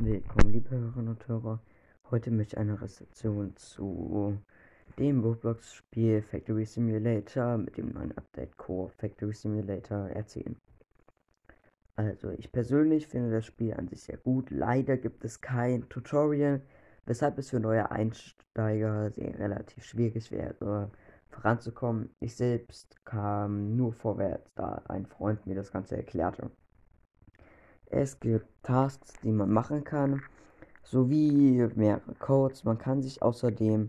Willkommen, liebe Hörerinnen und Hörer. Heute möchte ich eine Rezension zu dem Roblox-Spiel Factory Simulator mit dem neuen Update Core Factory Simulator erzählen. Also, ich persönlich finde das Spiel an sich sehr gut. Leider gibt es kein Tutorial, weshalb es für neue Einsteiger sehr relativ schwierig wäre, voranzukommen. Ich selbst kam nur vorwärts, da ein Freund mir das Ganze erklärte. Es gibt Tasks, die man machen kann, sowie mehrere Codes. Man kann sich außerdem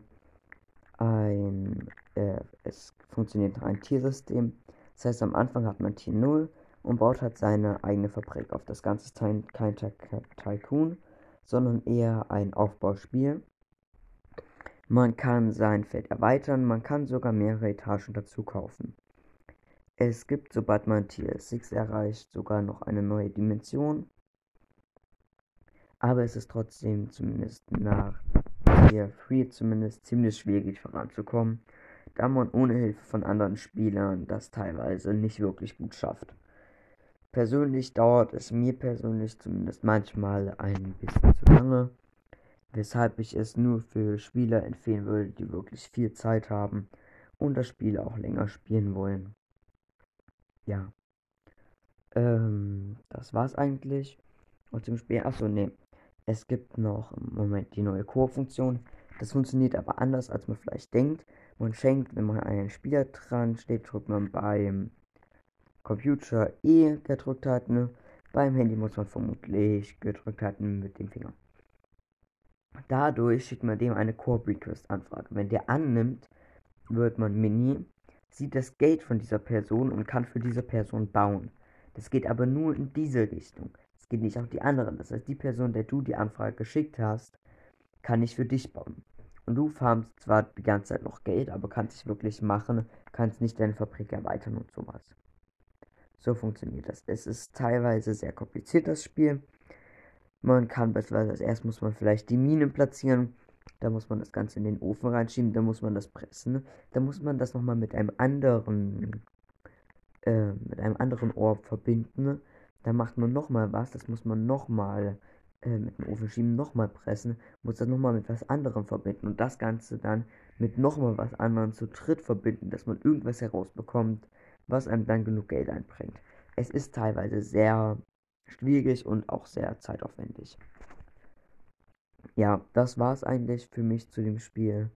ein, äh, es funktioniert ein Tiersystem. Das heißt, am Anfang hat man Tier 0 und baut halt seine eigene Fabrik auf. Das Ganze ist kein, kein Tycoon, sondern eher ein Aufbauspiel. Man kann sein Feld erweitern, man kann sogar mehrere Etagen dazu kaufen. Es gibt, sobald man Tier 6 erreicht, sogar noch eine neue Dimension. Aber es ist trotzdem zumindest nach Tier 3 zumindest ziemlich schwierig voranzukommen, da man ohne Hilfe von anderen Spielern das teilweise nicht wirklich gut schafft. Persönlich dauert es mir persönlich zumindest manchmal ein bisschen zu lange, weshalb ich es nur für Spieler empfehlen würde, die wirklich viel Zeit haben und das Spiel auch länger spielen wollen ja. Ähm, das war's eigentlich. Und zum Spiel, achso, ne. Es gibt noch im Moment die neue Core-Funktion. Das funktioniert aber anders, als man vielleicht denkt. Man schenkt, wenn man einen Spieler dran steht, drückt man beim Computer E gedrückt hat. Ne? Beim Handy muss man vermutlich gedrückt halten mit dem Finger. Dadurch schickt man dem eine Core Request Anfrage. Wenn der annimmt, wird man Mini sieht das Geld von dieser Person und kann für diese Person bauen. Das geht aber nur in diese Richtung. Es geht nicht auf die anderen. Das heißt, die Person, der du die Anfrage geschickt hast, kann nicht für dich bauen. Und du farmst zwar die ganze Zeit noch Geld, aber kannst dich wirklich machen, kannst nicht deine Fabrik erweitern und sowas. So funktioniert das. Es ist teilweise sehr kompliziert, das Spiel. Man kann beispielsweise, erst muss man vielleicht die Minen platzieren, da muss man das Ganze in den Ofen reinschieben, da muss man das pressen. Da muss man das nochmal mit einem anderen, äh, mit einem anderen Ohr verbinden. Da macht man nochmal was, das muss man nochmal äh, mit dem Ofen schieben, nochmal pressen, muss das nochmal mit was anderem verbinden und das Ganze dann mit nochmal was anderem zu dritt verbinden, dass man irgendwas herausbekommt, was einem dann genug Geld einbringt. Es ist teilweise sehr schwierig und auch sehr zeitaufwendig ja, das war es eigentlich für mich zu dem Spiel.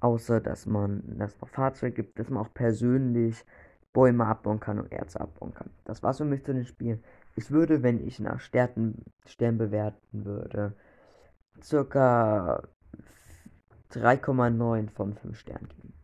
Außer, dass man das noch Fahrzeuge gibt, dass man auch persönlich Bäume abbauen kann und Erze abbauen kann. Das war's für mich zu dem Spiel. Ich würde, wenn ich nach Sternen, Stern bewerten würde, circa 3,9 von 5 Sternen geben.